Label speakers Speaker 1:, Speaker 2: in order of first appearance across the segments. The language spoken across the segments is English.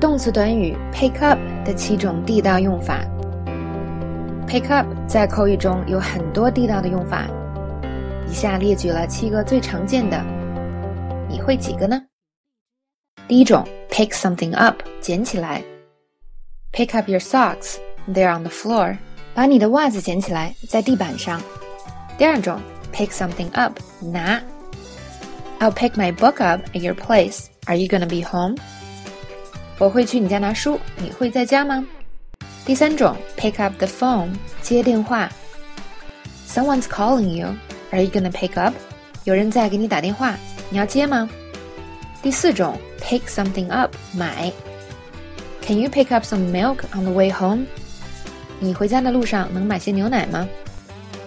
Speaker 1: 动词短语 pick up 的七种地道用法。pick up 在口语中有很多地道的用法，以下列举了七个最常见的，你会几个呢？第一种，pick something up，捡起来。Pick up your socks, they're on the floor。把你的袜子捡起来，在地板上。第二种，pick something up，拿。I'll pick my book up at your place. Are you gonna be home? 我会去你家拿书，你会在家吗？第三种，pick up the phone，接电话。Someone's calling you. Are you gonna pick up? 有人在给你打电话，你要接吗？第四种，pick something up，买。Can you pick up some milk on the way home? 你回家的路上能买些牛奶吗？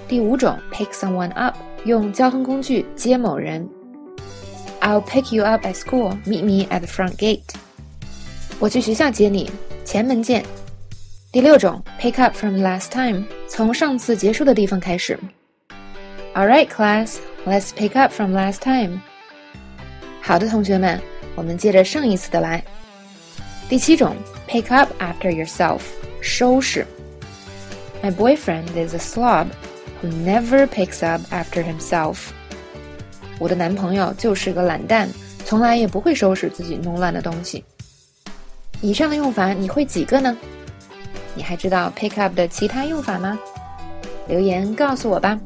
Speaker 1: 第五种，pick someone up，用交通工具接某人。I'll pick you up at school. Meet me at the front gate. 我去学校接你，前门见。第六种，pick up from last time，从上次结束的地方开始。All right, class, let's pick up from last time. 好的，同学们，我们接着上一次的来。第七种，pick up after yourself，收拾。My boyfriend is a slob who never picks up after himself. 我的男朋友就是个懒蛋，从来也不会收拾自己弄乱的东西。以上的用法你会几个呢？你还知道 pick up 的其他用法吗？留言告诉我吧。